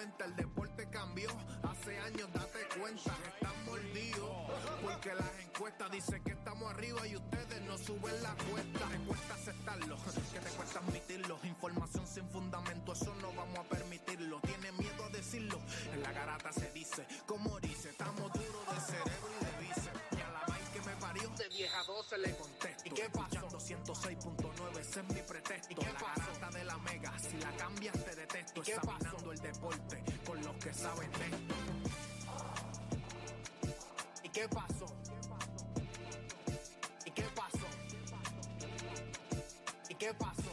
cuenta, el deporte cambió. Hace años, date cuenta, están mordidos. Porque las encuestas dicen que estamos arriba y ustedes no suben la cuesta. Te cuesta aceptarlo, que te cuesta admitirlo. Información sin fundamento, eso no vamos a permitirlo. Tiene miedo a decirlo, en la garata se dice. Como dice, estamos duros de cerebro y de bíceps. Y a la vaina que me parió, de vieja 12 le contesto. ¿Y qué pasó? 106.9, ese es mi pretexto. ¿Y qué la garata de la mega, si la cambias te detesto. ¿Y qué Examinando deporte con los que saben de esto. ¿Y qué pasó? ¿Y qué pasó? ¿Y qué pasó?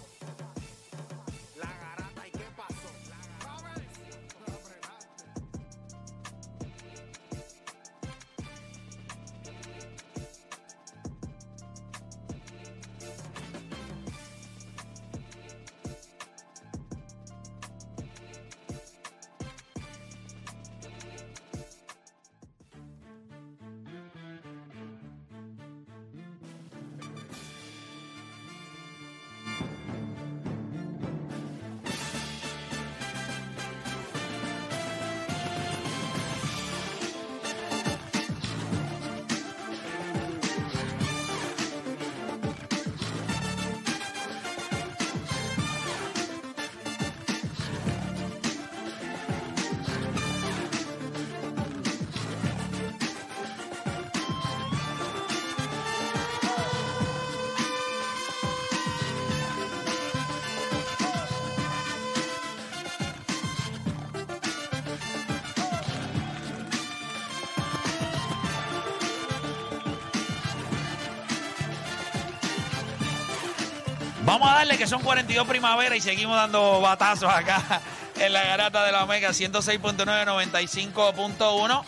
Vamos a darle que son 42 primavera y seguimos dando batazos acá en la garata de la Omega 106.9, 95.1.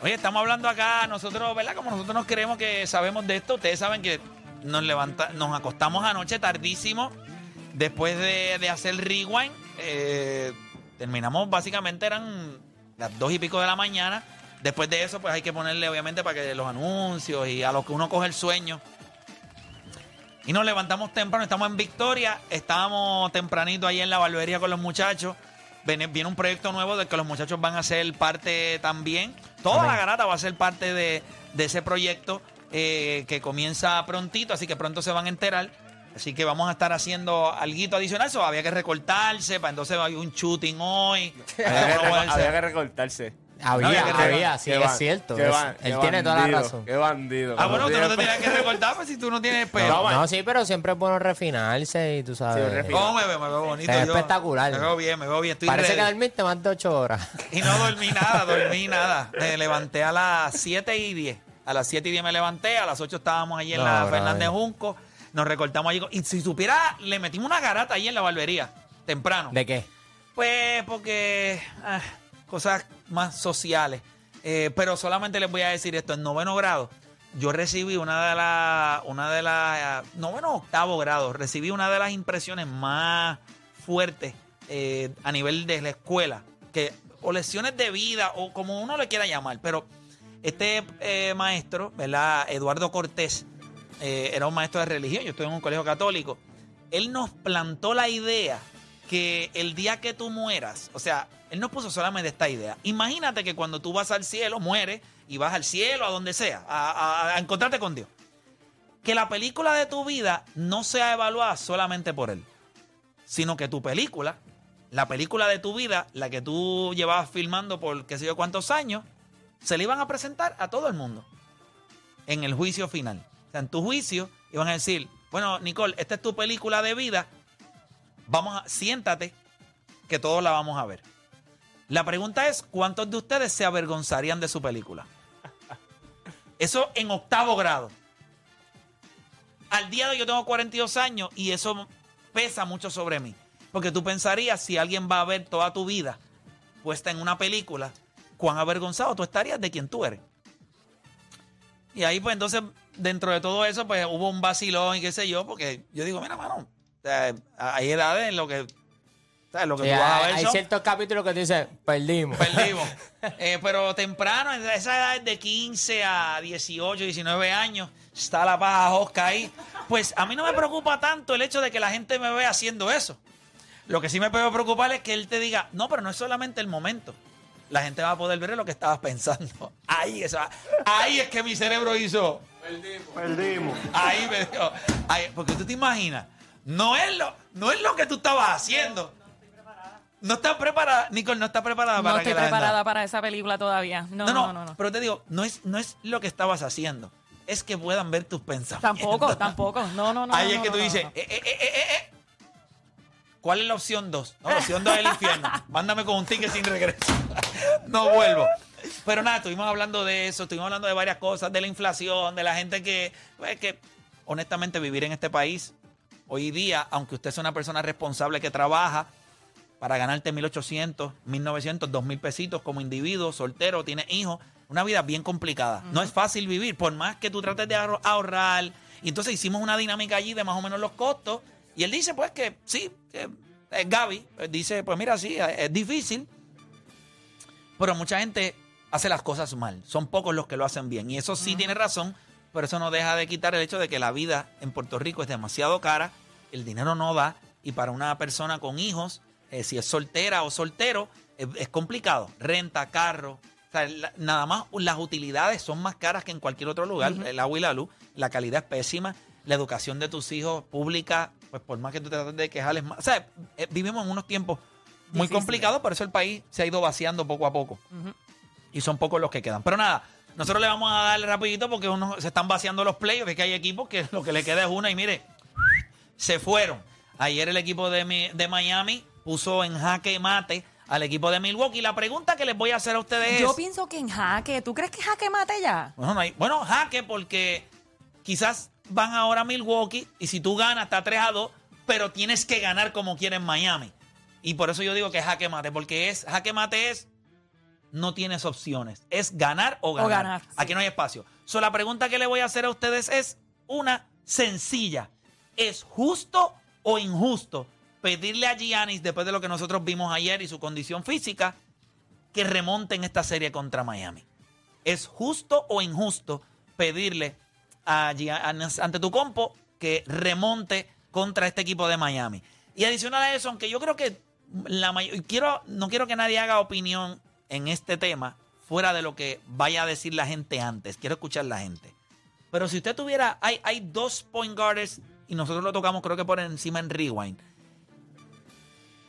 Oye, estamos hablando acá, nosotros, ¿verdad? Como nosotros nos creemos que sabemos de esto, ustedes saben que nos levanta, nos acostamos anoche tardísimo después de, de hacer rewind. eh, terminamos básicamente eran las dos y pico de la mañana. Después de eso, pues hay que ponerle, obviamente, para que los anuncios y a lo que uno coge el sueño. Y nos levantamos temprano, estamos en Victoria, estábamos tempranito ahí en la barbería con los muchachos. Viene, viene un proyecto nuevo del que los muchachos van a ser parte también. Toda la garata va a ser parte de, de ese proyecto eh, que comienza prontito, así que pronto se van a enterar. Así que vamos a estar haciendo algo adicional. Eso había que recortarse, para entonces hay un shooting hoy. Que, había que recortarse. Había, No, había, sí, es cierto. qué es- ban- él qué tiene toda la razón. Qué bandido. Ah, bueno, tú no te tienes- que recortar pues, si tú no tienes pelo. No, No, sí, pero siempre es bueno refinarse y tú sabes. refin- ¿Cómo me veo? Me veo bonito. Yo. espectacular. Me veo bien, me veo bien. Estoy Parece que dormiste más de ocho horas. Y no dormí nada, dormí nada. Me levanté a las 7 y 10. A las 7 y 10 me levanté, a las 8 estábamos allí en No, la. Fernández Junco. Nos recortamos allí. Y si supiera, le metimos una garata ahí en la barbería, temprano. ¿De qué? Pues porque ah, cosas más sociales. Eh, pero solamente les voy a decir esto, en noveno grado, yo recibí una de las, una de las, noveno octavo grado, recibí una de las impresiones más fuertes eh, a nivel de la escuela, que, o lecciones de vida, o como uno le quiera llamar, pero este eh, maestro, ¿verdad? Eduardo Cortés, era un maestro de religión, yo estoy en un colegio católico, él nos plantó la idea que el día que tú mueras, o sea, él nos puso solamente esta idea. Imagínate que cuando tú vas al cielo, mueres y vas al cielo, a donde sea, a, a- a encontrarte con Dios. Que la película de tu vida no sea evaluada solamente por él, sino que tu película, la película de tu vida, la que tú llevabas filmando por qué sé yo cuántos años, se le iban a presentar a todo el mundo en el juicio final. O sea, en tu juicio iban a decir, bueno, Nicole, esta es tu película de vida, vamos a, siéntate, que todos la vamos a ver. La pregunta es, ¿cuántos de ustedes se avergonzarían de su película? Eso en octavo grado. Al día de hoy yo tengo 42 años y eso pesa mucho sobre mí. Porque tú pensarías, si alguien va a ver toda tu vida puesta en una película, cuán avergonzado tú estarías de quien tú eres. Y ahí, pues entonces, dentro de todo eso, pues hubo un vacilón y qué sé yo, porque yo digo, mira, mano, hay edades en lo que, ¿sabes? Lo que Sí, tú vas a hay, ver hay son- ciertos capítulos que te dicen, perdimos. Perdimos. Eh, pero temprano, en esa edad de 15 a 18, 19 años, está la paja Oscar ahí. Pues a mí no me preocupa tanto el hecho de que la gente me vea haciendo eso. Lo que sí me puede preocupar es que él te diga, no, pero no es solamente el momento. La gente va a poder ver lo que estabas pensando. Ahí, esa, ahí es que mi cerebro hizo. Perdimos. Ahí me dio. ahí- porque tú te imaginas, no es lo, no es lo que tú estabas haciendo. No estás preparada, Nicole, no está preparada No para estoy que la preparada para esa película todavía. No, No, no, no, pero te digo, no es, no es lo que estabas haciendo, es que puedan ver tus pensamientos. Tampoco, tampoco. No, no, no. Ahí es que tú dices, eh, eh, eh, eh, eh, eh. ¿cuál es la opción 2? No, la opción 2 es el infierno. Mándame con un ticket sin regreso. no vuelvo. Pero nada, estuvimos hablando de eso, estuvimos hablando de varias cosas, de la inflación, de la gente que, pues, que honestamente vivir en este país hoy día, aunque usted sea una persona responsable que trabaja para ganarte 1.800, 1.900, 2.000 pesitos como individuo, soltero, tiene hijos, una vida bien complicada. No es fácil vivir, por más que tú trates de ahor- ahorrar. Y entonces hicimos una dinámica allí de más o menos los costos. Y él dice, pues, que sí, que, eh, Gaby eh, dice, pues mira, sí, eh, es difícil, pero mucha gente hace las cosas mal. Son pocos los que lo hacen bien. Y eso sí tiene razón, pero eso no deja de quitar el hecho de que la vida en Puerto Rico es demasiado cara, el dinero no da, y para una persona con hijos, eh, si es soltera o soltero, es, es complicado. Renta, carro. O sea, la- nada más las utilidades son más caras que en cualquier otro lugar. El agua y la luz, la calidad es pésima. La educación de tus hijos pública, pues por más que tú te trates de quejarles más. O sea, eh, vivimos en unos tiempos muy complicados, por eso el país se ha ido vaciando poco a poco y son pocos los que quedan. Pero nada, nosotros le vamos a dar rapidito porque uno, se están vaciando los playoffs, es que hay equipos que lo que le queda es una y mire, se fueron. Ayer el equipo de, Mi- de Miami puso en jaque mate al equipo de Milwaukee. La pregunta que les voy a hacer a ustedes Yo es... pienso que en jaque. ¿Tú crees que jaque mate ya? Bueno, no hay- bueno, jaque porque quizás van ahora a Milwaukee y si tú ganas está 3 a 2, pero tienes que ganar como quiere en Miami. Y por eso yo digo que es jaque mate, porque es jaque mate es no tienes opciones, es ganar o ganar. ganar, sí. Aquí no hay espacio. So, la pregunta que le voy a hacer a ustedes es una sencilla. ¿Es justo o injusto pedirle a Giannis, después de lo que nosotros vimos ayer y su condición física, que remonte en esta serie contra Miami? ¿Es justo o injusto pedirle a Giannis ante tu compo que remonte contra este equipo de Miami? Y adicional a eso, aunque yo creo que la quiero no quiero que nadie haga opinión en este tema fuera de lo que vaya a decir la gente antes. Quiero escuchar la gente. Pero si usted tuviera, hay, hay dos point guards y nosotros lo tocamos creo que por encima en Rewind.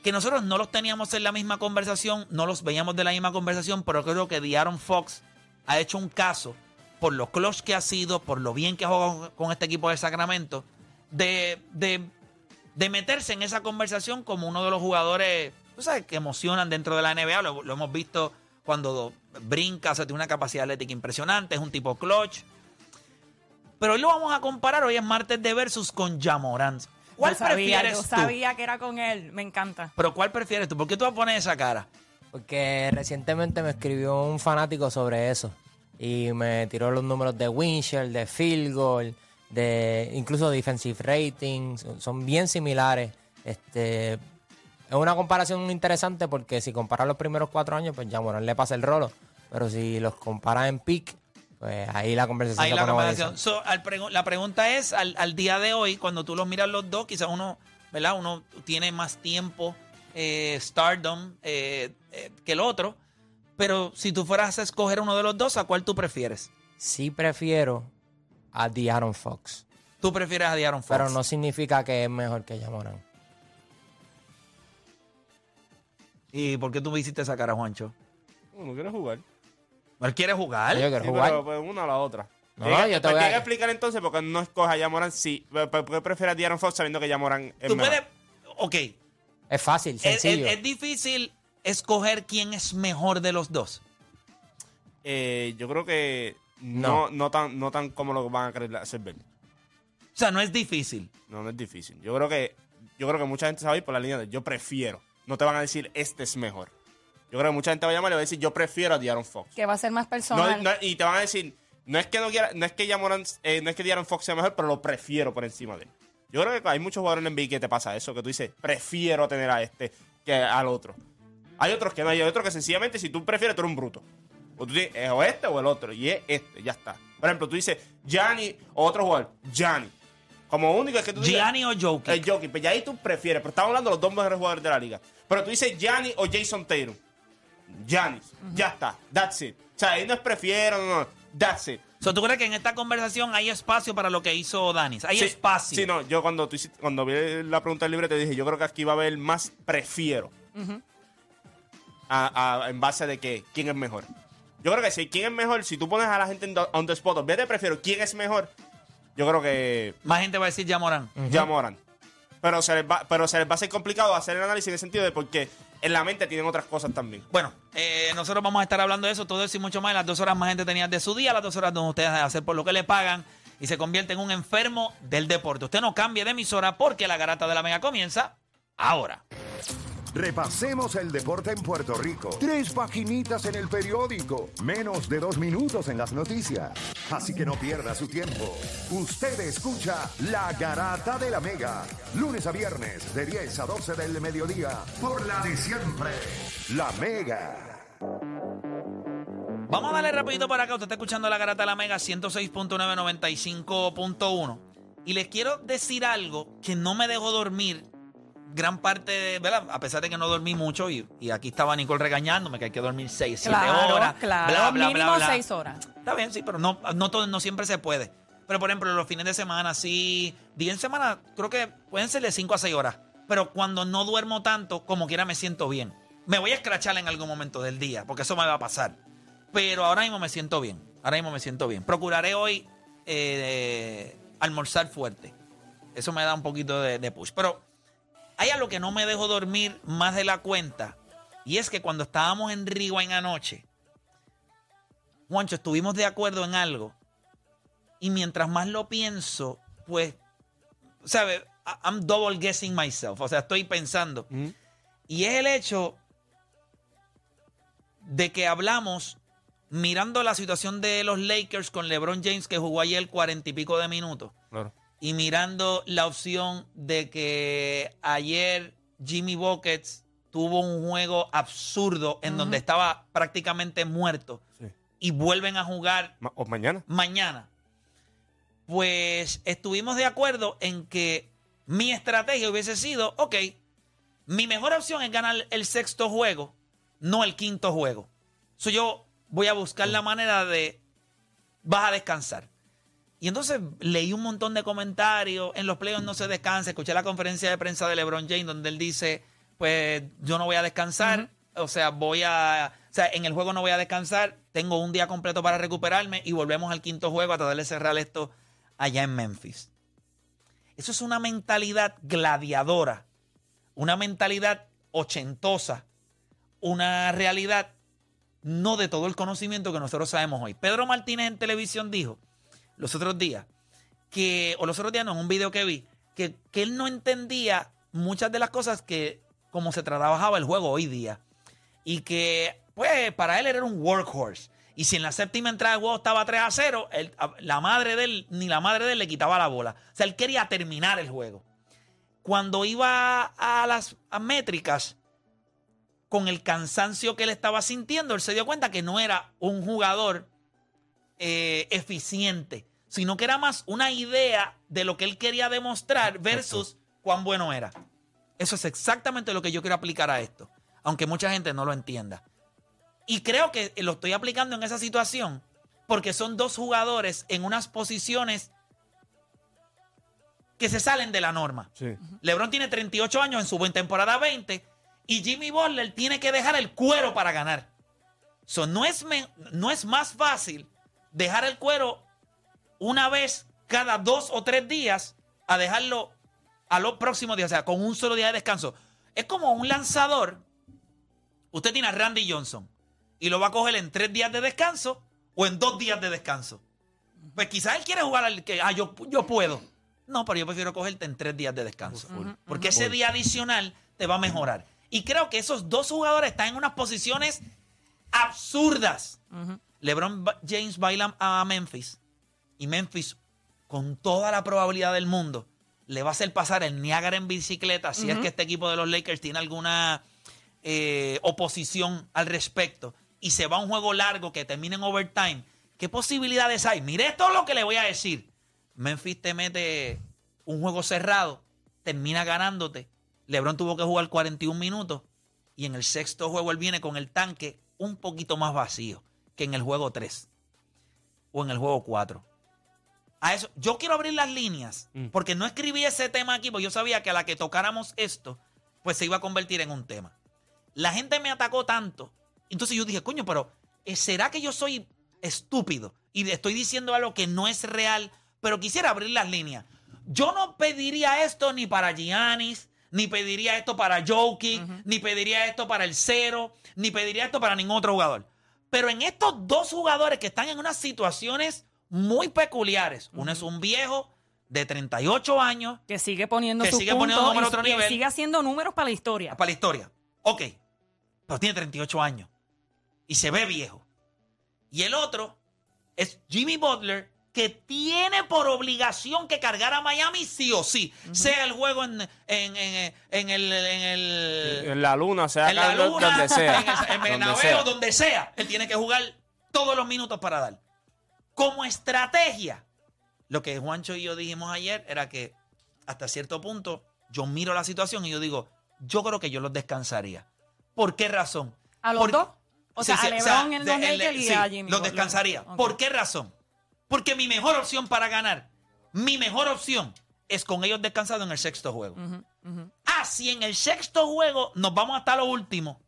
Que nosotros no los teníamos en la misma conversación, no los veíamos de la misma conversación, pero creo que Diaron Fox ha hecho un caso por lo close que ha sido, por lo bien que ha jugado con este equipo de Sacramento, de, de, de meterse en esa conversación como uno de los jugadores, tú sabes, que emocionan dentro de la NBA. Lo, lo hemos visto cuando brinca, o sea, tiene una capacidad atlética impresionante, es un tipo clutch. Pero hoy lo vamos a comparar, hoy es martes de versus con Jamorant. ¿Cuál yo sabía, prefieres yo tú? sabía que era con él. Me encanta. Pero ¿cuál prefieres tú? ¿Por qué tú vas a poner esa cara? Porque recientemente me escribió un fanático sobre eso. Y me tiró los números de Winchell, de field goal, de incluso defensive rating. Son, son bien similares. Este, es una comparación interesante porque si comparas los primeros cuatro años, pues ya Morán le pasa el rolo. Pero si los comparas en pick, pues ahí la conversación Ahí se la pone conversación. So, al pregu- la pregunta es, al, al día de hoy, cuando tú los miras los dos, quizás uno, ¿verdad? Uno tiene más tiempo, eh, stardom, eh, eh, que el otro. Pero si tú fueras a escoger uno de los dos, ¿a cuál tú prefieres? Sí prefiero a De'Aaron Fox. Tú prefieres a De'Aaron Fox. Pero no significa que es mejor que Jamoran. ¿Y por qué tú me hiciste esa cara, Juancho? Uno quiere jugar. ¿Él quiere jugar? Yo quiero Sí, jugar. pero pues, una a la otra. No, Tiene que- yo te pues voy a- tiene que explicar entonces por qué no escoja a Yamoran si. ¿Por por qué prefiere a Diaron Fox sabiendo que Yamoran es Tú mejor? puedes... Ok. Es fácil, Es, es- sencillo. es difícil escoger quién es mejor de los dos. Eh, yo creo que no, no. tan, no tan como lo van a querer hacer ver. O sea, no es difícil. No, no es difícil. Yo creo que yo creo que mucha gente se va a ir por la línea de yo prefiero. No te van a decir este es mejor. Yo creo que mucha gente va a llamar y va a decir yo prefiero a Diaron Fox. Que va a ser más personal. no, y te van a decir, no es que no quiera, no es que Yamoran, eh, no es que Diaron Fox sea mejor, pero lo prefiero por encima de él. Yo creo que hay muchos jugadores en NBA que te pasa eso, que tú dices, prefiero tener a este que al otro. Hay otros que no, hay otros que sencillamente si tú prefieres, tú eres un bruto. O tú dices, es o este o el otro, y es este, ya está. Por ejemplo, tú dices, Gianni o otro jugador, Gianni. Como único es que tú digas- Gianni o Jokic. El Jokic, pues ya ahí tú prefieres, pero estamos hablando de los dos mejores jugadores de la liga. Pero tú dices Gianni o Jason Tatum. Giannis, ya está, that's it. O sea, ahí no es prefiero, no, no, that's it. So, ¿Tú crees que en esta conversación hay espacio para lo que hizo Danis? Hay Sí, espacio. Sí, no, yo cuando, tú hiciste- cuando vi la pregunta libre te dije, yo creo que aquí va a haber más prefiero. A- a- en base de que quién es mejor. Yo creo que si quién es mejor, si tú pones a la gente en on the spot, de prefiero quién es mejor, yo creo que Más gente va a decir ya Morán. ya Moran. Pero se, les va, pero se les va a hacer complicado hacer el análisis en el sentido de porque en la mente tienen otras cosas también. Bueno, eh, nosotros vamos a estar hablando de eso, todo eso y mucho más. Las dos horas más gente tenía de su día, las dos horas donde ustedes hacer por lo que le pagan y se convierte en un enfermo del deporte. Usted no cambie de emisora porque la garata de la mega comienza ahora. Repasemos el deporte en Puerto Rico. Tres paginitas en el periódico. Menos de dos minutos en las noticias. Así que no pierda su tiempo. Usted escucha La Garata de la Mega. Lunes a viernes de 10 a 12 del mediodía. Por la de siempre. La Mega. Vamos a darle rapidito por acá. Usted está escuchando la garata de la Mega 106.995.1. Y les quiero decir algo que no me dejó dormir gran parte de, ¿verdad? A pesar de que no dormí mucho y, y aquí estaba Nicole regañándome que hay que dormir 6, 7 Claro, horas. claro. bla, bla, Mínimo bla, bla. seis horas. Está bien, sí, pero no, no, todo, no siempre se puede. Pero por ejemplo, los fines de semana, sí, día en semana, creo que pueden ser de 5 a 6 horas. Pero cuando no duermo tanto, como quiera me siento bien. Me voy a escrachar en algún momento del día, porque eso me va a pasar. Pero ahora mismo me siento bien. Ahora mismo me siento bien. Procuraré hoy eh, almorzar fuerte. Eso me da un poquito de, de push. Pero hay algo que no me dejó dormir más de la cuenta. Y es que cuando estábamos en Rewind anoche, Juancho, estuvimos de acuerdo en algo. Y mientras más lo pienso, pues, ¿sabes? I'm double guessing myself. O sea, estoy pensando. Y es el hecho de que hablamos mirando la situación de los Lakers con LeBron James, que jugó ayer cuarenta y pico de minutos. Y mirando la opción de que ayer Jimmy Buckets tuvo un juego absurdo en donde estaba prácticamente muerto Sí. y vuelven a jugar Ma- o mañana. mañana. Pues estuvimos de acuerdo en que mi estrategia hubiese sido, ok, mi mejor opción es ganar el sexto juego, no el quinto juego. So yo voy a buscar la manera de, vas a descansar. Y entonces leí un montón de comentarios, en los playoffs no se descansa, escuché la conferencia de prensa de LeBron James donde él dice, pues yo no voy a descansar, o sea, voy a, o sea, en el juego no voy a descansar, tengo un día completo para recuperarme y volvemos al quinto juego a tratar de cerrar esto allá en Memphis. Eso es una mentalidad gladiadora, una mentalidad ochentosa, una realidad no de todo el conocimiento que nosotros sabemos hoy. Pedro Martínez en televisión dijo los otros días que, o los otros días no, en un video que vi, que, que él no entendía muchas de las cosas que, como se trabajaba el juego hoy día. Y que, pues, para él era un workhorse. Y si en la séptima entrada del juego estaba 3 a 0, él- la madre de él, ni la madre de él le quitaba la bola. O sea, él quería terminar el juego. Cuando iba a las métricas, con el cansancio que él estaba sintiendo, él se dio cuenta que no era un jugador eh, eficiente, sino que era más una idea de lo que él quería demostrar versus cuán bueno era. Eso es exactamente lo que yo quiero aplicar a esto, aunque mucha gente no lo entienda. Y creo que lo estoy aplicando en esa situación porque son dos jugadores en unas posiciones que se salen de la norma. Sí. LeBron tiene 38 años en su buena temporada 20 y Jimmy Butler tiene que dejar el cuero para ganar. So, no, es no es más fácil dejar el cuero una vez cada dos o tres días a dejarlo a los próximos días, o sea, con un solo día de descanso. Es como un lanzador. Usted tiene a Randy Johnson y lo va a coger en tres días de descanso o en dos días de descanso. Pues quizás él quiere jugar al que, ah, yo, yo puedo. No, pero yo prefiero cogerte en tres días de descanso. Porque ese día adicional te va a mejorar. Y creo que esos dos jugadores están en unas posiciones absurdas. LeBron James baila a Memphis. Y Memphis, con toda la probabilidad del mundo, le va a hacer pasar el Niágara en bicicleta si es que este equipo de los Lakers tiene alguna eh, oposición al respecto. Y se va a un juego largo que termine en overtime. ¿Qué posibilidades hay? Mire esto es lo que le voy a decir. Memphis te mete un juego cerrado, termina ganándote. LeBron tuvo que jugar 41 minutos y en el sexto juego él viene con el tanque un poquito más vacío que en el juego 3 o en el juego 4. A eso, yo quiero abrir las líneas Mm. porque no escribí ese tema aquí porque yo sabía que a la que tocáramos esto, pues se iba a convertir en un tema. La gente me atacó tanto. Entonces yo dije, coño, pero eh, ¿será que yo soy estúpido? Y estoy diciendo algo que no es real, pero quisiera abrir las líneas. Yo no pediría esto ni para Giannis, ni pediría esto para Jokic, ni pediría esto para el Cero, ni pediría esto para ningún otro jugador. Pero en estos dos jugadores que están en unas situaciones muy peculiares, uno es un viejo de 38 años, Que sigue poniendo Que sigue poniendo número a y otro que nivel. sigue haciendo números para la historia. para la historia. Ok, pero tiene 38 años y se ve viejo. Y el otro es Jimmy Butler, que tiene por obligación que cargar a Miami sí o sí, sea el juego en, en, en- en el, en el- En la luna, sea en la luna, donde sea. en el, Donde sea. donde sea. Él tiene que jugar todos los minutos para dar. Como estrategia, lo que Juancho y yo dijimos ayer era que hasta cierto punto yo miro la situación y yo digo, yo creo que yo los descansaría. ¿Por qué razón? ¿A los Por- dos? O Sí, sea, sí, a LeBron en de- los el- Lakers y sí, a Jimmy los descansaría. ¿Por qué razón? Porque mi mejor opción para ganar, mi mejor opción es con ellos descansados en el sexto juego. Ah, si en el sexto juego nos vamos hasta lo último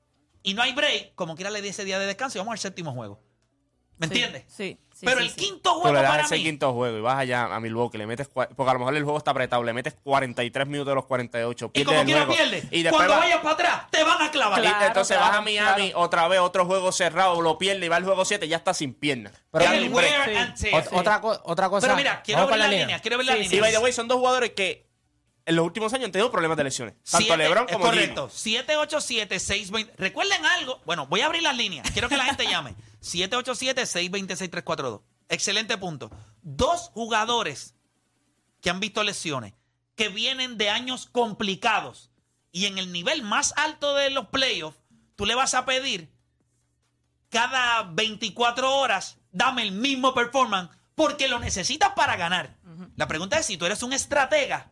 y no hay break, como quiera le di ese día de descanso y vamos al séptimo juego. ¿Me Sí, entiendes? Sí. Sí, Pero sí, el sí. quinto juego le das para ese mí. quinto juego y vas allá a Milwaukee, le metes. Porque a lo mejor el juego está apretado, le metes 43 minutos de los 48. Y pierdes como el quiera juego. pierde. Y después Cuando va- vayas para atrás, te van a clavar. y entonces claro, vas a Miami, claro. otra vez otro juego cerrado, lo pierde y va al juego 7 y ya está sin piernas. Pero- El wear tear. Ot- otra, co- otra cosa. Pero mira, quiero ver la línea, quiero ver la Sí, línea. Y by the way, son dos jugadores que en los últimos años han tenido problemas de lesiones. Tanto Siete- LeBron como correcto. 787-620. Recuerden algo. Bueno, voy a abrir las líneas. Quiero que la gente llame. 787-626-342. Excelente punto. Dos jugadores que han visto lesiones, que vienen de años complicados y en el nivel más alto de los playoffs, tú le vas a pedir cada 24 horas, dame el mismo performance porque lo necesitas para ganar. La pregunta es si tú eres un estratega.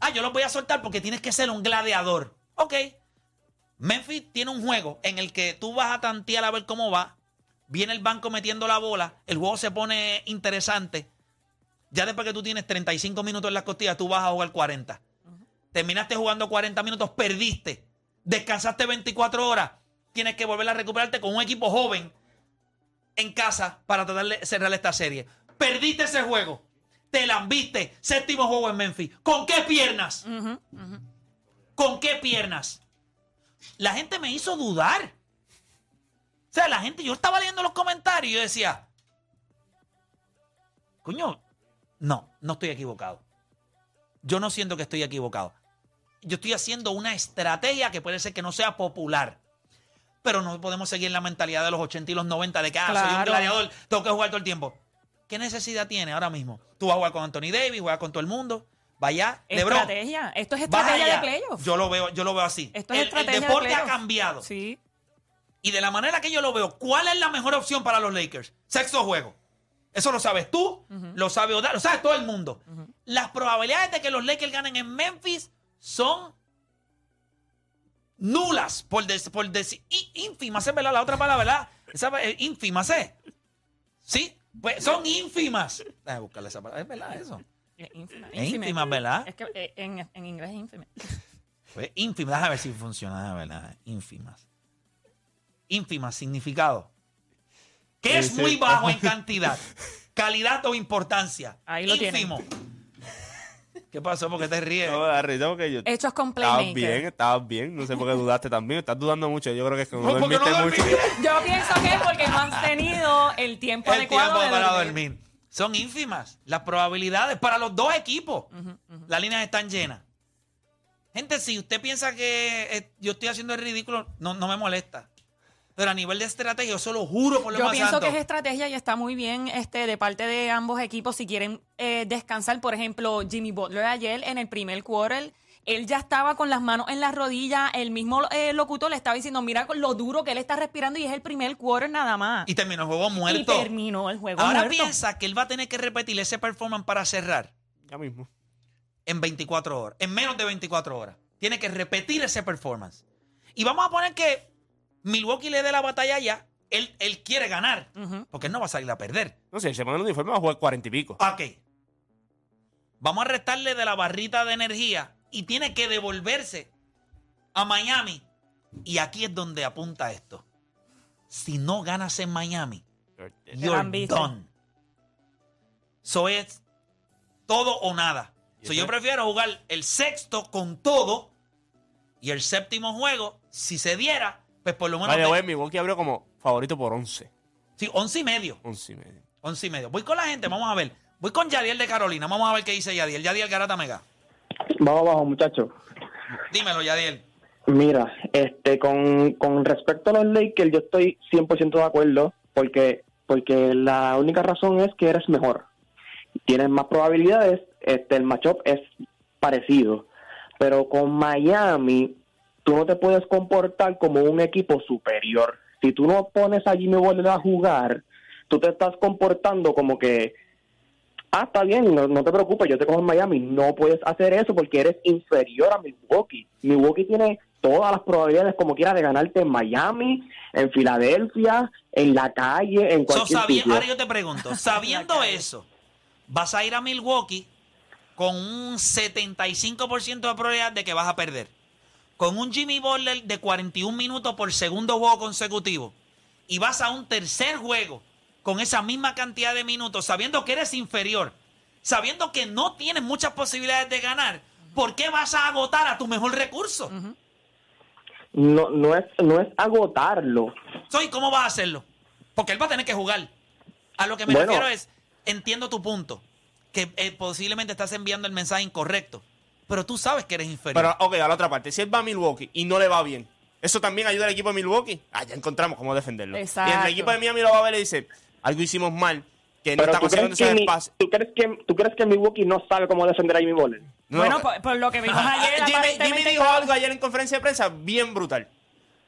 Ah, yo los voy a soltar porque tienes que ser un gladiador. Ok. Memphis tiene un juego en el que tú vas a tantear a ver cómo va. Viene el banco metiendo la bola. El juego se pone interesante. Ya después que tú tienes 35 minutos en las costillas, tú vas a jugar 40. Terminaste jugando 40 minutos, perdiste. Descansaste 24 horas. Tienes que volver a recuperarte con un equipo joven en casa para tratar de cerrar esta serie. Perdiste ese juego. Te lambiste. Séptimo juego en Memphis. ¿Con qué piernas? ¿Con qué piernas? La gente me hizo dudar. O sea, la gente, yo estaba leyendo los comentarios y yo decía, coño, no, no estoy equivocado. Yo no siento que estoy equivocado. Yo estoy haciendo una estrategia que puede ser que no sea popular. Pero no podemos seguir la mentalidad de los 80 y los 90 de que ah, soy un Claro. gladiador, tengo que jugar todo el tiempo. ¿Qué necesidad tiene ahora mismo? Tú vas a jugar con Anthony Davis, juegas con todo el mundo. Vaya, LeBron. Estrategia. Esto es estrategia de playoff. Yo lo veo, yo lo veo así. Esto es el, el estrategia de deporte ha cambiado. Sí. Y de la manera que yo lo veo, ¿cuál es la mejor opción para los Lakers? Sexto juego. Eso lo sabes tú, lo sabe Odal, lo sabe todo el mundo. Las probabilidades de que los Lakers ganen en Memphis son nulas, por, des- por decir, ínfimas, es verdad, la otra palabra, ¿verdad? Esa, eh, ínfimas, ¿eh? ¿Sí? Pues son ínfimas. Déjame buscarle esa palabra, es verdad eso. Es ínfima. Es ínfima, ¿verdad? Es que eh, en, en inglés es ínfima. Pues ínfimas, déjame ver si funciona, déjame ver, déjame ver. ínfimas. Ínfimas, significado. Que es muy bajo en cantidad, calidad o importancia. Ahí lo tienen. Ínfimo. ¿Qué pasó? ¿Por qué te ríes? No, me da risa porque yo. Hechos con Estabas bien, estabas bien. No sé por qué dudaste también. Estás dudando mucho. Yo creo que es que no, No, porque no dormiste mucho. Yo pienso que es porque no has tenido el tiempo El adecuado tiempo de para dormir. dormir. Son ínfimas las probabilidades para los dos equipos. Las líneas están llenas. Gente, si usted piensa que eh, yo estoy haciendo el ridículo, no, no me molesta. Pero a nivel de estrategia, yo se lo juro por lo Yo más pienso santo. que es estrategia y está muy bien este, de parte de ambos equipos si quieren eh, descansar. Por ejemplo, Jimmy Butler ayer en el primer quarter, él ya estaba con las manos en las rodillas. El mismo eh, locutor le estaba diciendo, mira lo duro que él está respirando y es el primer quarter nada más. Y terminó el juego Y muerto. terminó el juego Ahora muerto. piensa que él va a tener que repetir ese performance para cerrar. Ya mismo. en 24 horas, en menos de 24 horas. Tiene que repetir ese performance. Y vamos a poner que Milwaukee le dé la batalla ya. Él, él quiere ganar, porque él no va a salir a perder. No sé, se pone el uniforme va a jugar cuarenta y pico. Ok. Vamos a restarle de la barrita de energía y tiene que devolverse a Miami. Y aquí es donde apunta esto. Si no ganas en Miami, you're done. So es todo o nada. ¿Y So eso yo prefiero jugar el sexto con todo y el séptimo juego, si se diera, pues por lo menos. Vale, te- güey, Milwaukee abrió como favorito por 11. sí, once y medio. 11 y medio. Once y medio. Voy con la gente, vamos a ver. Voy con Yadiel de Carolina. Vamos a ver qué dice Yadiel. Yadiel Garata Mega. Vamos abajo, muchachos. Dímelo, Yadiel. Mira, este, con, con respecto a los Lakers, yo estoy 100% de acuerdo, porque, porque la única razón es que eres mejor. Tienes más probabilidades, este, el matchup es parecido. Pero con Miami, tú no te puedes comportar como un equipo superior. Si tú no pones a Jimmy Butler a jugar, tú te estás comportando como que Ah, está bien, no, no te preocupes, yo te cojo en Miami. No puedes hacer eso porque eres inferior a Milwaukee. Milwaukee tiene todas las probabilidades como quiera de ganarte en Miami, en Filadelfia, en la calle, en So, cualquier sabi- sitio. ahora yo te pregunto, sabiendo eso, vas a ir a Milwaukee con un 75% de probabilidad de que vas a perder. Con un Jimmy Butler de 41 minutos por segundo juego consecutivo. Y vas a un tercer juego con esa misma cantidad de minutos, sabiendo que eres inferior, sabiendo que no tienes muchas posibilidades de ganar. ¿Por qué vas a agotar a tu mejor recurso? No, no, es, no es agotarlo. Soy, ¿cómo vas a hacerlo? Porque él va a tener que jugar. A lo que me Bueno. refiero es, entiendo tu punto, que eh, posiblemente estás enviando el mensaje incorrecto, pero tú sabes que eres inferior. Pero, ok, a la otra parte. Si él va a Milwaukee y no le va bien, ¿eso también ayuda al equipo de Milwaukee? Ah, ya encontramos cómo defenderlo. Exacto. Y el equipo de Miami lo va a ver y dice, algo hicimos mal, que no Pero está ¿tú crees, consiguiendo ese mi- espacio. ¿tú, crees que, ¿tú crees que Milwaukee no sabe cómo defender a Jimmy Butler? No, bueno, no, por, por lo que vimos ayer, Jimmy, Jimmy dijo estaba- algo ayer en conferencia de prensa bien brutal.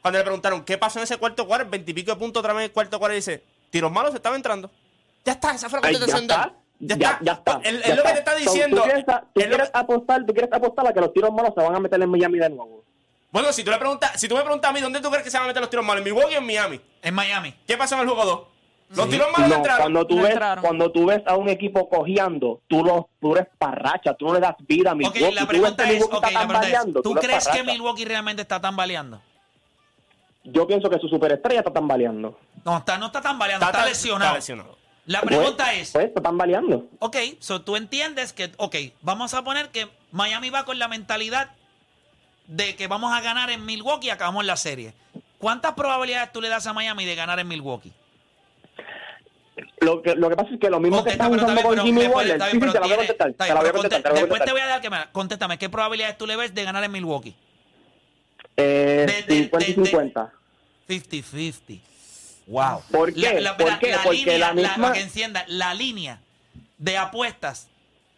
Cuando le preguntaron qué pasó en ese cuarto cuarto, veintipico de puntos otra vez en el cuarto cuarto, dice, tiros malos se estaba entrando. Ya está, esa fue la contestación de. Ya, Ya, está. ya está. Él- ya es lo que te está So, diciendo. ¿Tú quieres, tú que- apostar, tú quieres apostar a que los tiros malos se van a meter en Miami de nuevo? Bueno, si tú, le preguntas, si tú me preguntas a mí, ¿dónde tú crees que se van a meter los tiros malos? ¿En Milwaukee o en Miami? en Miami. ¿Qué pasó en el juego 2? Los tiros malos No, entraron. cuando tú No ves entraron. cuando tú ves a un equipo cojeando, tú lo tú eres parracha, tú no le das vida a Ok, Milwaukee. la Tú ves pregunta que es, Milwaukee ok, está la pregunta es, ¿tú crees que. Milwaukee realmente está tambaleando? Yo pienso que su superestrella está tambaleando. No, está, no está tambaleando, está, Está- lesionado. está lesionado. La pregunta Pues- es, Pues está tambaleando. ok, so tú entiendes que, ok, vamos a poner que Miami va con la mentalidad de que vamos a ganar en Milwaukee y acabamos la serie. ¿Cuántas probabilidades tú le das a Miami de ganar en Milwaukee? Lo que, lo que pasa es que lo mismo que Contesta, están usando con Jimmy Sí, sí, te la voy a contestar. Te la voy a contestar. Después te voy a dar que me contéstame, ¿qué probabilidades tú le ves de ganar en Milwaukee? Eh, de- de- 50 y de- de- 50. 50-50. Wow. ¿Por qué? ¿Por qué? Porque línea, la misma- que encienda, la línea de apuestas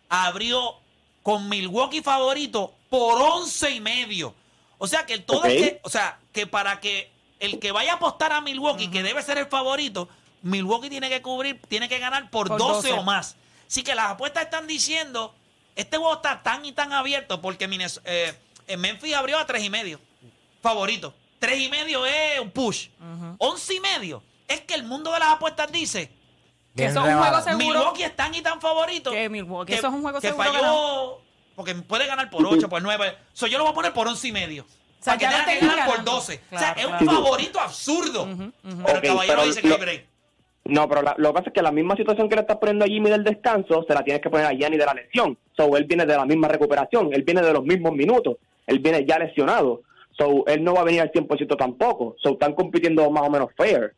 abrió con Milwaukee favorito por 11 y medio. O sea que el todo o sea, que para que el que vaya a apostar a Milwaukee, que debe ser el favorito, Milwaukee tiene que cubrir, tiene que ganar por, Por 12, 12. o más. Así que las apuestas están diciendo, este juego está tan y tan abierto porque Minnes- eh, en Memphis abrió a tres y medio. Favorito. Tres y medio es un push. Once y medio. Es que el mundo de las apuestas dice Que Bien eso es un juego seguro. Milwaukee es tan y tan favorito. Que Milwaukee, eso es un juego que seguro falló. Porque puede ganar por 8, por 9. So, yo lo voy a poner por 11 y medio. O sea, para que ya tenga que ganar por ganando. 12. o Claro, sea, es un favorito absurdo. Pero el caballero pero dice que hay lo- break. No, pero la- lo que pasa es que la misma situación que le estás poniendo a Jimmy del descanso, se la tienes que poner a Gianni de la lesión. So, él viene de la misma recuperación, él viene de los mismos minutos, él viene ya lesionado. So, él no va a venir al 100% tampoco. So, están compitiendo más o menos fair.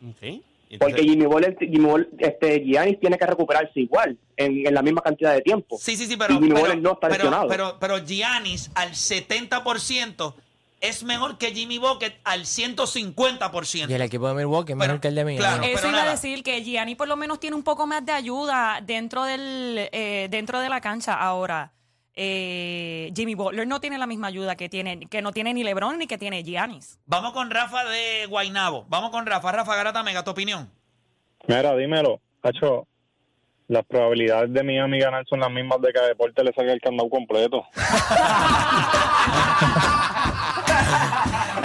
Entonces- Porque Jimmy Jimmy este, Giannis tiene que recuperarse igual, en, en la misma cantidad de tiempo. Sí, sí, sí, pero, Jimmy pero, no está pero, lesionado. pero, pero Giannis al 70% es mejor que Jimmy Bucket al 150%. Y el equipo de Milwaukee es mejor que el de Miami. claro. Eso iba a decir que Gianni por lo menos tiene un poco más de ayuda dentro del eh, dentro de la cancha ahora. Eh, Jimmy Butler no tiene la misma ayuda que tiene que no tiene ni LeBron ni que tiene Giannis. Vamos con Rafa de Guainabo. Vamos con Rafa. Rafa Garata Mega, tu opinión. Mira, dímelo, Cacho. las probabilidades de Miami ganar son las mismas de que a Deporte le salga el candado completo.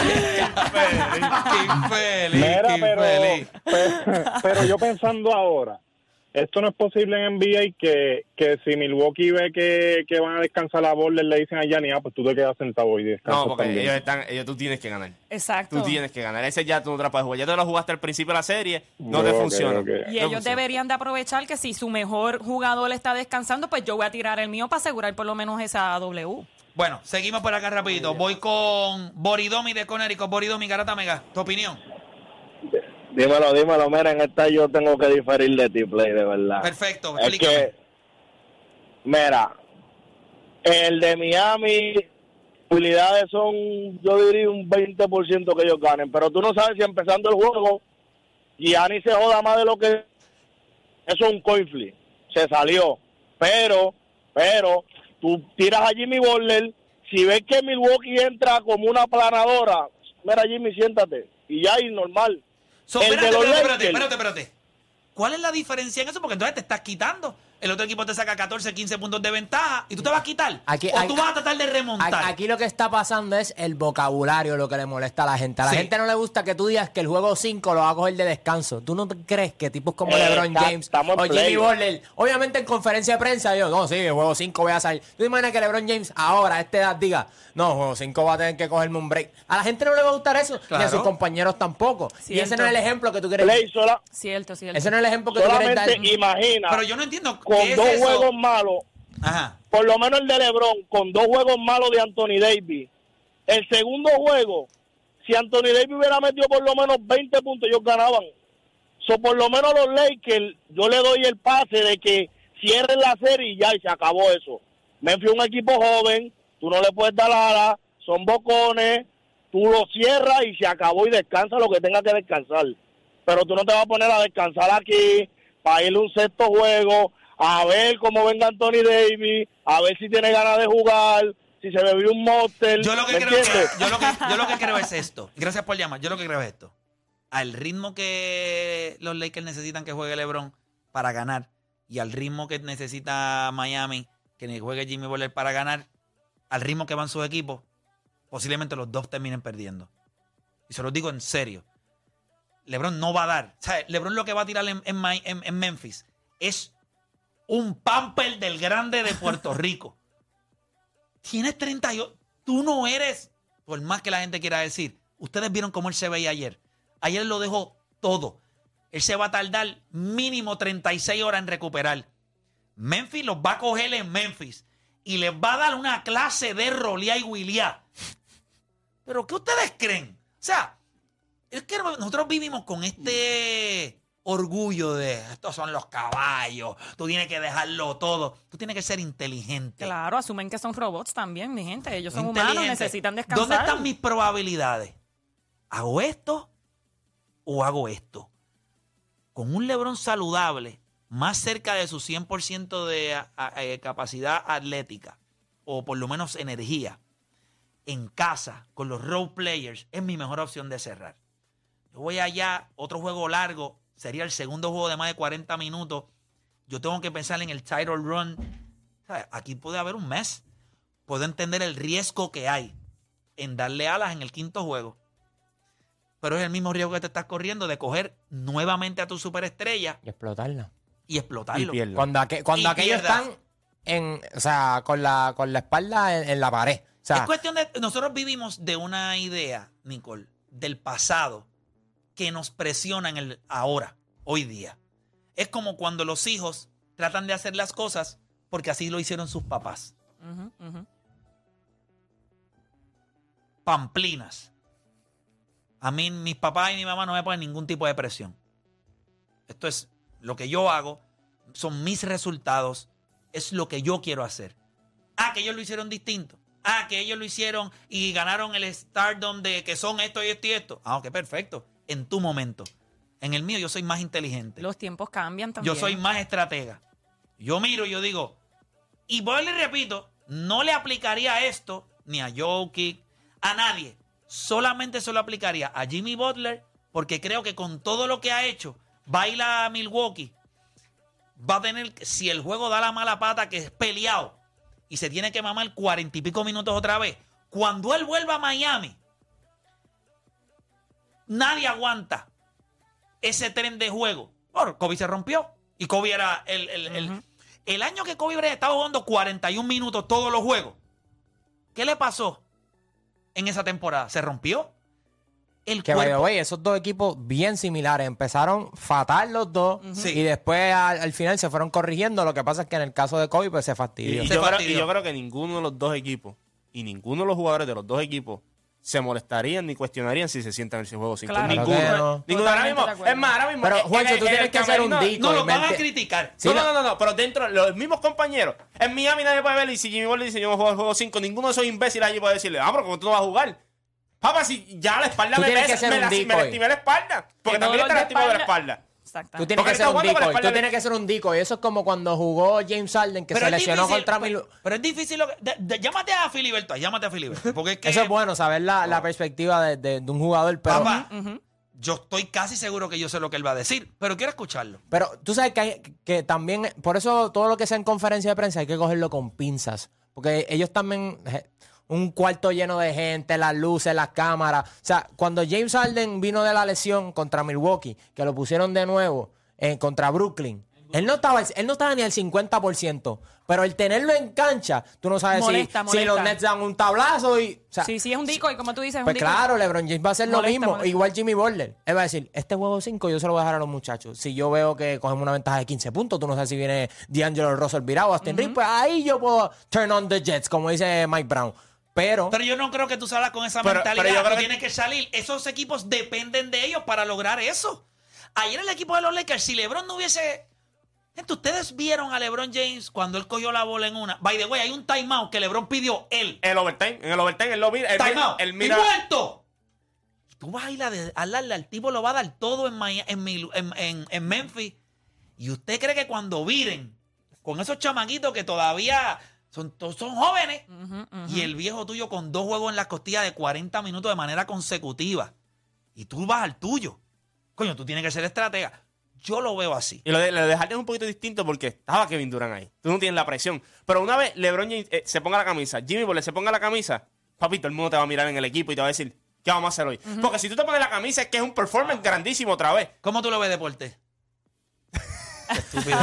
Qué infeliz, Mira, qué pero, infeliz. pe- pero yo pensando ahora, esto no es posible en NBA que, que si Milwaukee ve que, que van a descansar la bola, le dicen a Gianni, ah, pues tú te quedas sentado y descansas No, porque también. ellos están, ellos, tú tienes que ganar. Exacto. Tú tienes que ganar. Ese ya tú no te la puedes jugar. Ya te lo jugaste al principio de la serie, no, No, te funciona. Y No ellos funciona. deberían de aprovechar que si su mejor jugador está descansando, pues yo voy a tirar el mío para asegurar por lo menos esa W. Bueno, seguimos por acá rapidito. Voy con Boridomi de Conérico. Boridomi, Garata Mega. ¿Tu opinión? Dímelo, dímelo, mira, en esta yo tengo que diferir de ti, Play, de verdad. Perfecto, Es explícame. que, mira, el de Miami, probabilidades son, yo diría un 20% que ellos ganen, pero tú no sabes si empezando el juego, Gianni se joda más de lo que... Eso es un coin flip, se salió, pero, pero, tú tiras a Jimmy Butler, si ves que Milwaukee entra como una planadora, mira Jimmy, siéntate, y ya es normal. So, el espérate, de los espérate, espérate, espérate, espérate. ¿Cuál es la diferencia en eso? Porque entonces te estás quitando. El otro equipo te saca 14, 15 puntos de ventaja y tú te vas a quitar. Aquí- o aquí- tú vas a tratar de remontar. Aquí lo que está pasando es el vocabulario lo que le molesta a la gente. A la Sí. gente no le gusta que tú digas que el juego 5 lo va a coger de descanso. ¿Tú no te crees que tipos como Eh, LeBron está- James o Jimmy. Butler, obviamente en conferencia de prensa, yo, no, sí, el juego 5 voy a salir. ¿Tú te imaginas que LeBron James ahora, a esta edad, diga, no, juego 5 va a tener que cogerme un break? A la gente no le va a gustar eso, ni a sus compañeros tampoco. Y ese no es el ejemplo que tú quieres Play sola, Cierto, cierto. Ese no es el ejemplo que tú quieres dar. solamente imagina, Pero yo no entiendo con es dos eso. juegos malos, Ajá. por lo menos el de LeBron, con dos juegos malos de Anthony Davis. El segundo juego, si Anthony Davis hubiera metido por lo menos 20 puntos, ellos ganaban. So, por lo menos los Lakers, yo le doy el pase de que cierren la serie y ya, y se acabó eso. Memphis es un equipo joven, tú no le puedes dar ala, son bocones, tú lo cierras y se acabó y descansa lo que tenga que descansar. Pero tú no te vas a poner a descansar aquí para irle un sexto juego, a ver cómo venga Anthony Davis, a ver si tiene ganas de jugar, si se bebió un monster. Yo lo que ¿me creo que, yo lo que yo lo que creo es esto. Gracias por llamar. Yo lo que creo es esto. Al ritmo que los Lakers necesitan que juegue LeBron para ganar y al ritmo que necesita Miami que juegue Jimmy Butler para ganar, al ritmo que van sus equipos, posiblemente los dos terminen perdiendo. Y se los digo en serio. LeBron no va a dar. O sea, LeBron lo que va a tirar en, en- en Memphis es un pamper del grande de Puerto Rico. Tienes 38. Tú no eres, por más que la gente quiera decir, ustedes vieron cómo él se veía ayer. Ayer lo dejó todo. Él se va a tardar mínimo 36 horas en recuperar. Memphis los va a coger en Memphis y les va a dar una clase de rolía y William. Pero ¿qué ustedes creen? O sea, es que nosotros vivimos con este orgullo de estos son los caballos, tú tienes que dejarlo todo, tú tienes que ser inteligente. Claro, asumen que son robots también, mi gente. Ellos son humanos, necesitan descansar. ¿Dónde están mis probabilidades? ¿Hago esto o hago esto? Con un Lebron saludable, más cerca de su 100% de a- a- eh, capacidad atlética, o por lo menos energía, en casa, con los role players, es mi mejor opción de cerrar. Yo voy allá, otro juego largo, sería el segundo juego de más de 40 minutos. Yo tengo que pensar en el title run. ¿Sabes? Aquí puede haber un mes. Puedo entender el riesgo que hay en darle alas en el quinto juego. Pero es el mismo riesgo que te estás corriendo de coger nuevamente a tu superestrella Y explotarla. y explotarlo. Y. Cuando, aqu- cuando Y aquellos pierdas. están en, o sea, con la, con la espalda en, en la pared. O sea, es cuestión de. Nosotros vivimos de una idea, Nicole, del pasado que nos presiona en el ahora, hoy día. Es como cuando los hijos tratan de hacer las cosas porque así lo hicieron sus papás. Pamplinas. A mí, mis papás y mi mamá no me ponen ningún tipo de presión. Esto es lo que yo hago, son mis resultados, es lo que yo quiero hacer. Ah, que ellos lo hicieron distinto. Ah, que ellos lo hicieron y ganaron el Stardom de que son esto y esto y esto. Ah, ok, perfecto. En tu momento. En el mío yo soy más inteligente. Los tiempos cambian también. Yo soy más estratega. Yo miro y yo digo, y voy y le repito, no le aplicaría esto ni a Jokic, a nadie. Solamente se lo aplicaría a Jimmy Butler porque creo que con todo lo que ha hecho, va a Milwaukee va a tener, si el juego da la mala pata, que es peleado, y se tiene que mamar cuarenta y pico minutos otra vez, cuando él vuelva a Miami, nadie aguanta ese tren de juego. Bueno, Kobe se rompió. Y Kobe era el, el, el- el año que Kobe Bryant estaba jugando 41 minutos todos los juegos. ¿Qué le pasó en esa temporada? ¿Se rompió? El Que cuerpo- way, esos dos equipos bien similares. Empezaron fatal los dos Sí. y después al, al final se fueron corrigiendo. Lo que pasa es que en el caso de Kobe pues se fastidió. y Se yo creo, fastidió. y yo creo que ninguno de los dos equipos y ninguno de los jugadores de los dos equipos se molestarían ni cuestionarían si se sientan en ese juego 5. Claro. Ninguno. Claro no. ninguno. Ahora mismo, es más, ahora mismo. Pero, Juancho, tú tienes que ser un dico. No, lo van a criticar. Sí, no, no. no, no, no, pero dentro, los mismos compañeros. En Miami nadie puede ver y si Jimmy Butler dice yo voy a jugar el juego 5, ninguno de esos imbéciles allí puede decirle, ah, pero como tú no vas a jugar. Papá, si ya la espalda me pesa, me, la- lastimé la espalda. Porque Que también está lastimado de la espalda. Tú Exactamente. tienes Porque que ser está un jugando con la decoy. Tú tienes que ser un decoy. Eso es como cuando jugó James Harden, que se es lesionó difícil, contra pero, Mil... pero es difícil. Lo que- de- de- llámate a Filiberto, llámate a Filiberto. Porque es que, Eso es bueno, saber la, la perspectiva de, de- de un jugador, pero... papá, yo estoy casi seguro que yo sé lo que él va a decir, pero quiero escucharlo. Pero tú sabes que, hay- que también, por eso todo lo que sea en conferencia de prensa hay que cogerlo con pinzas. Porque ellos también, je- un cuarto lleno de gente, las luces, las cámaras. O sea, cuando James Harden vino de la lesión contra Milwaukee, que lo pusieron de nuevo eh, contra Brooklyn, él no, estaba, él no estaba ni al 50%. Pero el tenerlo en cancha, tú no sabes si- Molesta, si, los. Nets dan un tablazo y... o sea, Sí, sí, es un dico y como tú dices, es un pues dico. claro, LeBron James va a hacer lo mismo. Igual Jimmy Butler. Él va a decir, este juego 5 yo se lo voy a dejar a los muchachos. Si yo veo que cogemos una ventaja de 15 puntos, tú no sabes si viene D'Angelo Russell virado o Austin Reeves, pues ahí yo puedo turn on the Jets, como dice Mike Brown. Pero, Pero yo no creo que tú salgas con esa Pero- mentalidad. pero yo creo Tú que- tienes que salir. Esos equipos dependen de ellos para lograr eso. Ayer el equipo de los Lakers, si LeBron no hubiese. Gente, ustedes vieron a LeBron James cuando él cogió la bola en una. By the way, hay un timeout que LeBron pidió él. El overtime, en el overtime, él lo mira. él mira- Timeout. ¡Y mira. muerto! Tú vas a ir a, darle al tipo, lo va a dar todo en, en- en Memphis. Y usted cree que cuando viren con esos chamaquitos que todavía son, to- son jóvenes y el viejo tuyo con dos juegos en las costillas de 40 minutos de manera consecutiva y tú vas al tuyo. Coño, tú tienes que ser estratega. Yo lo veo así. Y lo de, lo de Harden es un poquito distinto porque estaba Kevin Durant ahí. Tú no tienes la presión. Pero una vez LeBron James eh, se ponga la camisa, Jimmy Butler se ponga la camisa, papito, el mundo te va a mirar en el equipo y te va a decir, ¿qué vamos a hacer hoy? Porque si tú te pones la camisa es que es un performance grandísimo otra vez. ¿Cómo tú lo ves, Deporte? Qué estúpido.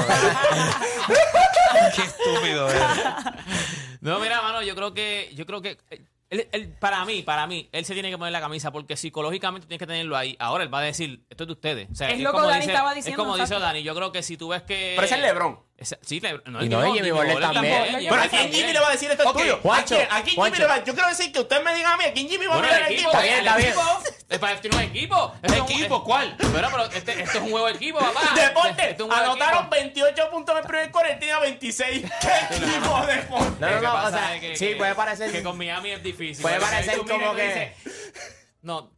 Qué estúpido eres. No, mira, mano, yo creo que, yo creo que eh, él- él- para mí, para mí, él se tiene que poner la camisa porque psicológicamente tienes que tenerlo ahí. Ahora él va a decir, esto es de ustedes. O sea, Es lo que Dani estaba diciendo, Es como dice. Dani, yo creo que si tú ves que... Pero ese es LeBron. Sí, LeBron. Y no, y Jimmy Butler también. Jimmy Pero ¿a quién Jimmy le va a decir esto es Ok, tuyo? ¿A Juancho, quién, ¿A quién Jimmy le va Yo quiero decir que usted me diga a mí, ¿a quién Jimmy va a Bueno, el equipo, equipo? el está bien. equipo. Es para tiene un equipo. Esto es un- ¿Equipo? ¿Cuál? Pero, pero este, esto es un juego de equipo, papá. Deporte, Esto es de anotaron equipo. 28 puntos en el primer cuarto, tenía 26. ¿Qué equipo de deporte? no, no, no, o sea, es que- sí, que- puede parecer... Que con Miami es difícil. Puede parecer como y que- No.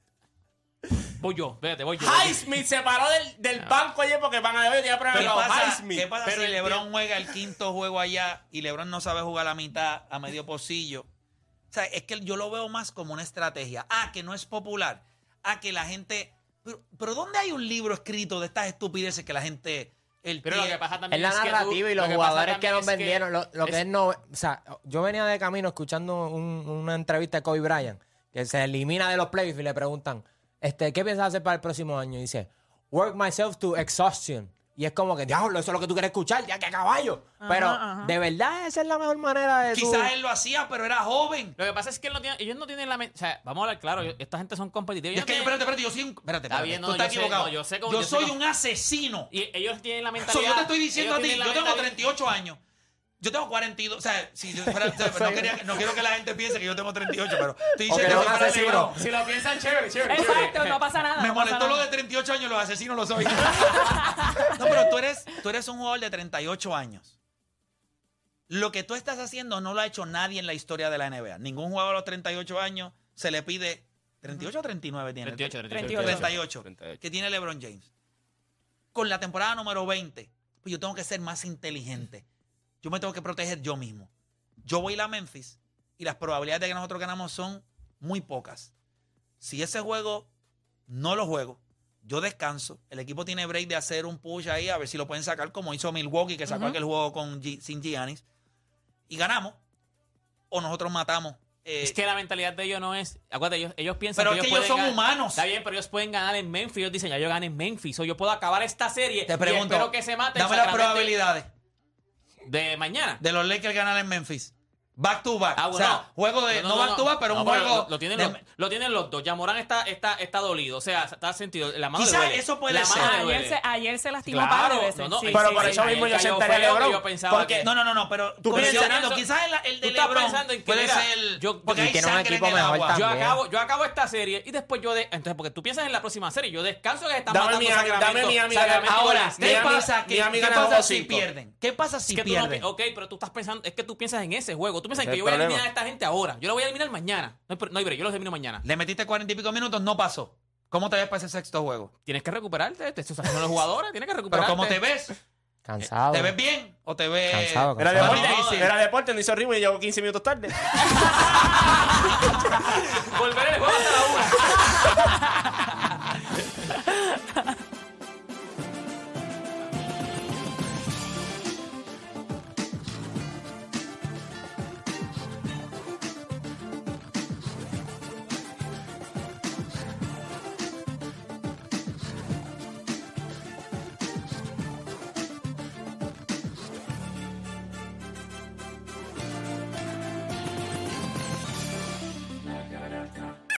Voy yo, espérate, voy yo. Highsmith se paró del, del banco ayer porque van a ver ¿Qué pasa, Highsmith. qué pasa Pero si el LeBron juega el quinto juego allá y LeBron no sabe jugar la mitad a medio pocillo? O sea, es que yo lo veo más como una estrategia. Ah, que no es popular. Ah, que la gente... Pero, pero ¿dónde hay un libro escrito de estas estupideces que la gente... El Pero lo que pasa Es también la es que tú- narrativa y lo los que pasa jugadores que también nos es vendieron. Lo, lo que es- es no. O sea, yo venía de camino escuchando un- una entrevista de Kobe Bryant que se elimina de los playoffs y le preguntan, este, ¿qué piensas hacer para el próximo año? Y dice, work myself to exhaustion. Y es como que, diablo, eso es lo que tú quieres escuchar, ya que a caballo. Pero, ajá. ¿de verdad esa es la mejor manera de tú- Quizás él lo hacía, pero era joven. Lo que pasa es que él no tiene- ellos no tienen la mente. O sea, vamos a hablar claro, yo- esta gente son competitivos. Y es que, tienen- espérate, espérate, yo soy un... Espérate, Está espérate, bien, tú no, estás yo sé, equivocado. no, yo sé cómo- yo yo sé soy cómo- un asesino. Y ellos tienen la So, mentalidad. yo te estoy diciendo a ti, yo tengo mentalidad- 38 años. Yo tengo 42, o sea, si yo fuera- o sea, no, quería- no quiero que la gente piense que yo tengo 38, pero estoy diciendo un que asesino. Si lo piensan, chévere, chévere. Exacto, chévere. no pasa nada. Me no molestó lo de 38 años, los asesinos lo soy. no, pero tú eres, tú eres un jugador de 38 años. Lo que tú estás haciendo no lo ha hecho nadie en la historia de la NBA. Ningún jugador a los 38 años se le pide 38 o 39 tiene. 38, 38. 38, 38. que tiene LeBron James. Con la temporada número 20, pues yo tengo que ser más inteligente. Yo me tengo que proteger yo mismo. Yo voy a ir a Memphis y las probabilidades de que nosotros ganamos son muy pocas. Si ese juego no lo juego, yo descanso, el equipo tiene break de hacer un push ahí, a ver si lo pueden sacar, como hizo Milwaukee, que sacó aquel juego con Gi- sin Giannis, y ganamos, o nosotros matamos. eh, Es que la mentalidad de ellos no es. Acuérdate, ellos, ellos piensan Pero que es ellos que ellos son ganar- humanos. Está bien, pero ellos pueden ganar en Memphis. Ellos dicen, ya yo gané en Memphis. O yo puedo acabar esta serie. te pregunto, y espero que se maten. dame las probabilidades De mañana. de los Lakers ganar en Memphis. Back to back. Ah, o sea, juego de. No, back to back, pero un pero juego. Lo, lo tienen de- los, lo tienen los dos. Yamorán está, está, está dolido. O sea, está sentido. La mano Quizás duele. eso puede La ser. Ayer se, ayer se lastimó Claro, un par de veces. no, no, Sí, pero sí, por sí. eso mismo yo sentaría a feo, LeBron, Yo pensaba porque- que- No, no, no, no, pero Tú mencionando, piensas- quizás el, el de tú LeBron pensando en que, puede ser. yo- porque hay tiene un equipo mejor. Yo acabo, yo acabo esta serie y después yo de, entonces porque tú piensas en la próxima serie, yo descanso que están Dame matando dame Sacramento y Ahora, ¿qué pasa, que- Miami ¿qué ganó pasa dos si pierden? ¿Qué pasa si pierden? ok, pero tú estás pensando, es que tú piensas en ese juego. Tú piensas que yo voy a eliminar a esta gente ahora. Yo lo voy a eliminar mañana. No hay, no hay break, yo los elimino mañana. Le metiste cuarenta y pico minutos, no pasó. ¿Cómo te ves para ese sexto juego? Tienes que recuperarte. Te estás haciendo los jugadores, tienes que Pero recuperarte. ¿cómo te ves? Cansado. ¿Te ves bien o te ves Cansado, Era cansado. deporte, difícil? era deporte, no hizo ritmo y llegó 15 minutos tarde. Volveré el juego hasta la una.